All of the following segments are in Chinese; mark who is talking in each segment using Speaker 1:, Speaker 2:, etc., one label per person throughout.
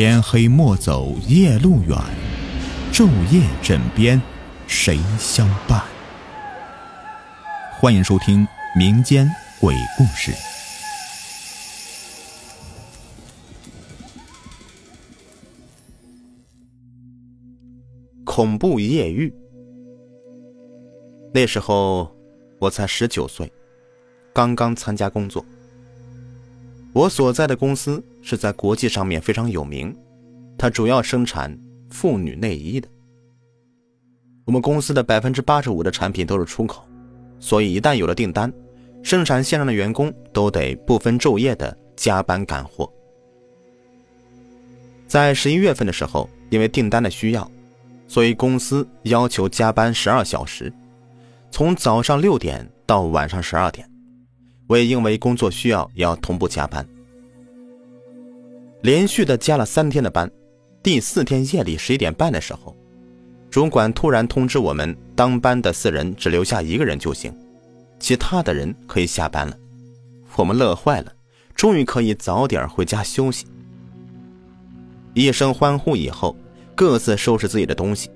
Speaker 1: 天黑莫走夜路远，昼夜枕边谁相伴？欢迎收听民间鬼故事。
Speaker 2: 恐怖夜遇。那时候我才十九岁，刚刚参加工作。我所在的公司是在国际上面非常有名，它主要生产妇女内衣的。我们公司的百分之八十五的产品都是出口，所以一旦有了订单，生产线上的员工都得不分昼夜的加班赶货。在十一月份的时候，因为订单的需要，所以公司要求加班十二小时，从早上六点到晚上十二点。我也因为工作需要要同步加班，连续的加了三天的班。第四天夜里十一点半的时候，主管突然通知我们，当班的四人只留下一个人就行，其他的人可以下班了。我们乐坏了，终于可以早点回家休息。一声欢呼以后，各自收拾自己的东西。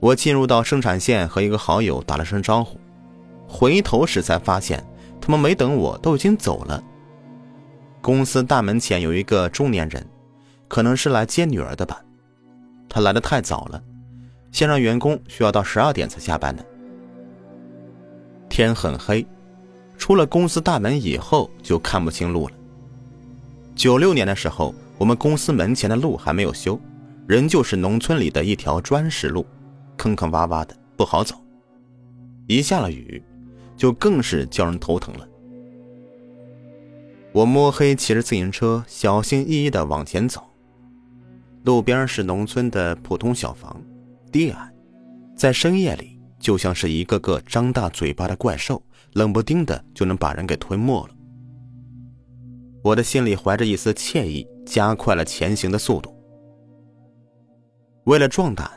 Speaker 2: 我进入到生产线，和一个好友打了声招呼，回头时才发现。他们没等我，都已经走了。公司大门前有一个中年人，可能是来接女儿的吧。他来的太早了，先让员工需要到十二点才下班的。天很黑，出了公司大门以后就看不清路了。九六年的时候，我们公司门前的路还没有修，仍旧是农村里的一条砖石路，坑坑洼洼的不好走。一下了雨。就更是叫人头疼了。我摸黑骑着自行车，小心翼翼的往前走。路边是农村的普通小房，低矮，在深夜里就像是一个个张大嘴巴的怪兽，冷不丁的就能把人给吞没了。我的心里怀着一丝惬意，加快了前行的速度。为了壮胆，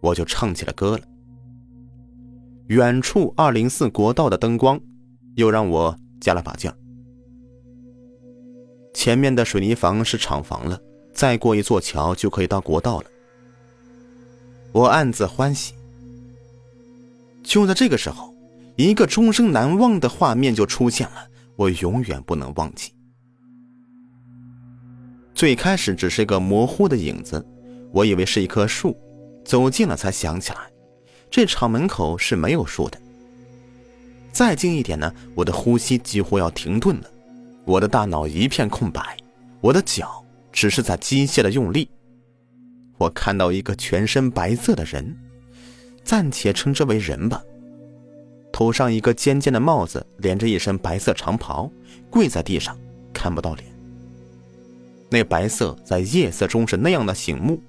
Speaker 2: 我就唱起了歌了。远处二零四国道的灯光，又让我加了把劲儿。前面的水泥房是厂房了，再过一座桥就可以到国道了。我暗自欢喜。就在这个时候，一个终生难忘的画面就出现了，我永远不能忘记。最开始只是一个模糊的影子，我以为是一棵树，走近了才想起来。这厂门口是没有树的。再近一点呢，我的呼吸几乎要停顿了，我的大脑一片空白，我的脚只是在机械的用力。我看到一个全身白色的人，暂且称之为人吧，头上一个尖尖的帽子，连着一身白色长袍，跪在地上，看不到脸。那白色在夜色中是那样的醒目，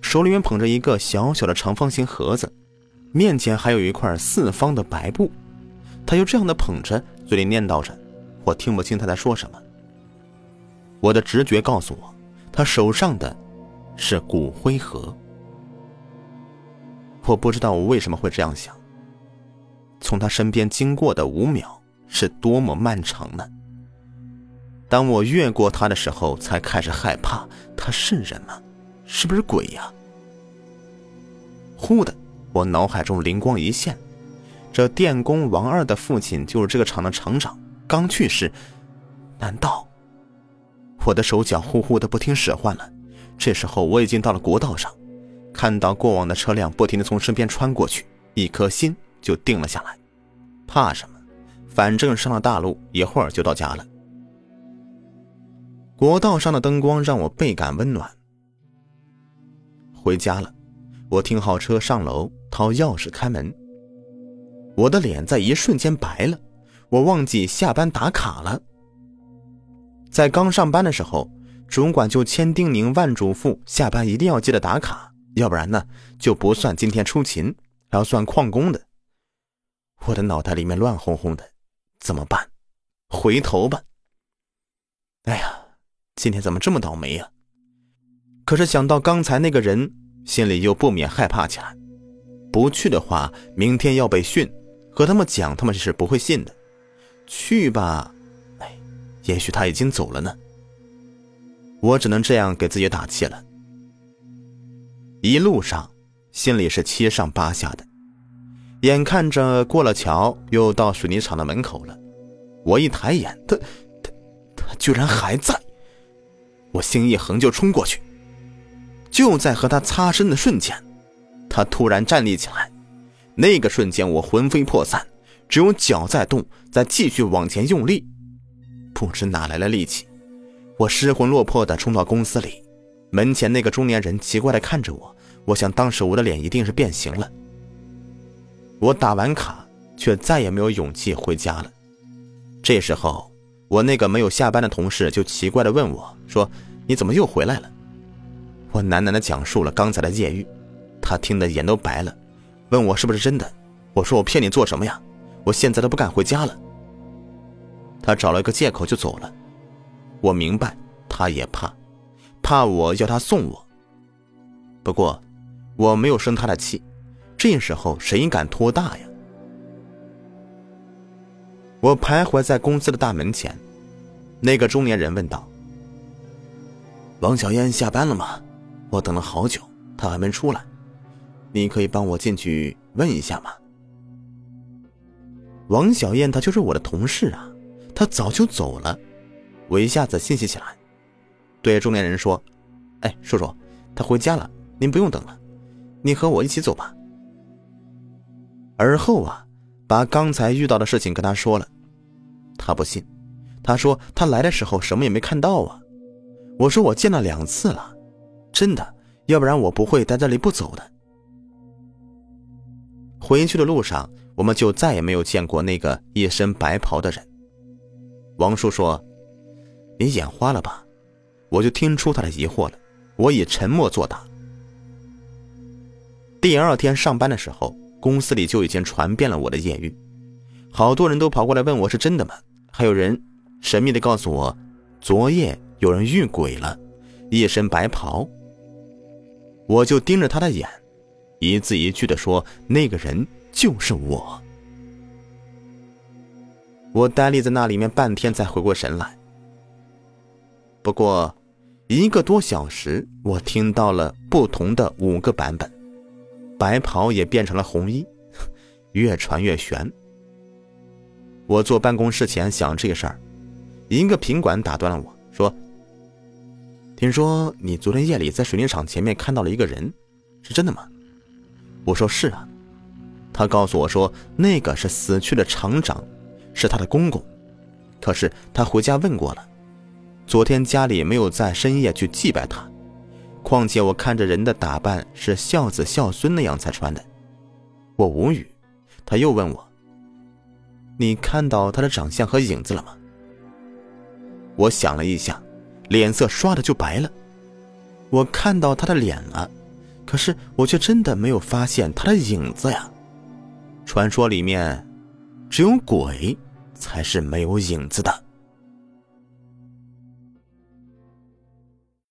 Speaker 2: 手里面捧着一个小小的长方形盒子。面前还有一块四方的白布，他就这样的捧着，嘴里念叨着，我听不清他在说什么。我的直觉告诉我，他手上的是骨灰盒。我不知道我为什么会这样想。从他身边经过的五秒是多么漫长呢？当我越过他的时候，才开始害怕，他是人吗？是不是鬼呀？忽的。我脑海中灵光一现，这电工王二的父亲就是这个厂的厂长，刚去世。难道？我的手脚呼呼的不听使唤了。这时候我已经到了国道上，看到过往的车辆不停的从身边穿过去，一颗心就定了下来。怕什么？反正上了大路，一会儿就到家了。国道上的灯光让我倍感温暖。回家了。我停好车，上楼掏钥匙开门。我的脸在一瞬间白了，我忘记下班打卡了。在刚上班的时候，主管就千叮咛万嘱咐，下班一定要记得打卡，要不然呢就不算今天出勤，还要算旷工的。我的脑袋里面乱哄哄的，怎么办？回头吧。哎呀，今天怎么这么倒霉呀？可是想到刚才那个人。心里又不免害怕起来，不去的话，明天要被训，和他们讲，他们是不会信的。去吧，哎，也许他已经走了呢。我只能这样给自己打气了。一路上，心里是七上八下的。眼看着过了桥，又到水泥厂的门口了，我一抬眼，他，他，他居然还在！我心一横就冲过去。就在和他擦身的瞬间，他突然站立起来。那个瞬间，我魂飞魄散，只有脚在动，在继续往前用力。不知哪来的力气，我失魂落魄的冲到公司里。门前那个中年人奇怪的看着我，我想当时我的脸一定是变形了。我打完卡，却再也没有勇气回家了。这时候，我那个没有下班的同事就奇怪的问我说：“你怎么又回来了？”我喃喃的讲述了刚才的艳遇，他听得眼都白了，问我是不是真的。我说我骗你做什么呀？我现在都不敢回家了。他找了个借口就走了。我明白，他也怕，怕我要他送我。不过，我没有生他的气。这时候谁敢托大呀？我徘徊在公司的大门前，那个中年人问道：“王小燕下班了吗？我等了好久，他还没出来，你可以帮我进去问一下吗？”王小燕她就是我的同事啊，她早就走了，我一下子欣喜起来，对中年人说：“哎，叔叔，她回家了，您不用等了，你和我一起走吧。”而后啊，把刚才遇到的事情跟他说了，他不信，他说他来的时候什么也没看到啊。我说我见了两次了，真的，要不然我不会在这里不走的。回去的路上，我们就再也没有见过那个一身白袍的人。王叔说：“你眼花了吧？”我就听出他的疑惑了，我以沉默作答。第二天上班的时候。公司里就已经传遍了我的艳遇，好多人都跑过来问我是真的吗？还有人神秘的告诉我，昨夜有人遇鬼了，一身白袍。我就盯着他的眼，一字一句的说：“那个人就是我。”我呆立在那里面半天才回过神来。不过，一个多小时，我听到了不同的五个版本。白袍也变成了红衣，越传越悬。我坐办公室前想这个事儿，一个品管打断了我说：“听说你昨天夜里在水泥厂前面看到了一个人，是真的吗？”我说：“是啊。”他告诉我说：“那个是死去的厂长，是他的公公。可是他回家问过了，昨天家里没有在深夜去祭拜他。”况且我看着人的打扮是孝子孝孙那样才穿的，我无语。他又问我：“你看到他的长相和影子了吗？”我想了一下，脸色唰的就白了。我看到他的脸了，可是我却真的没有发现他的影子呀。传说里面，只有鬼才是没有影子的。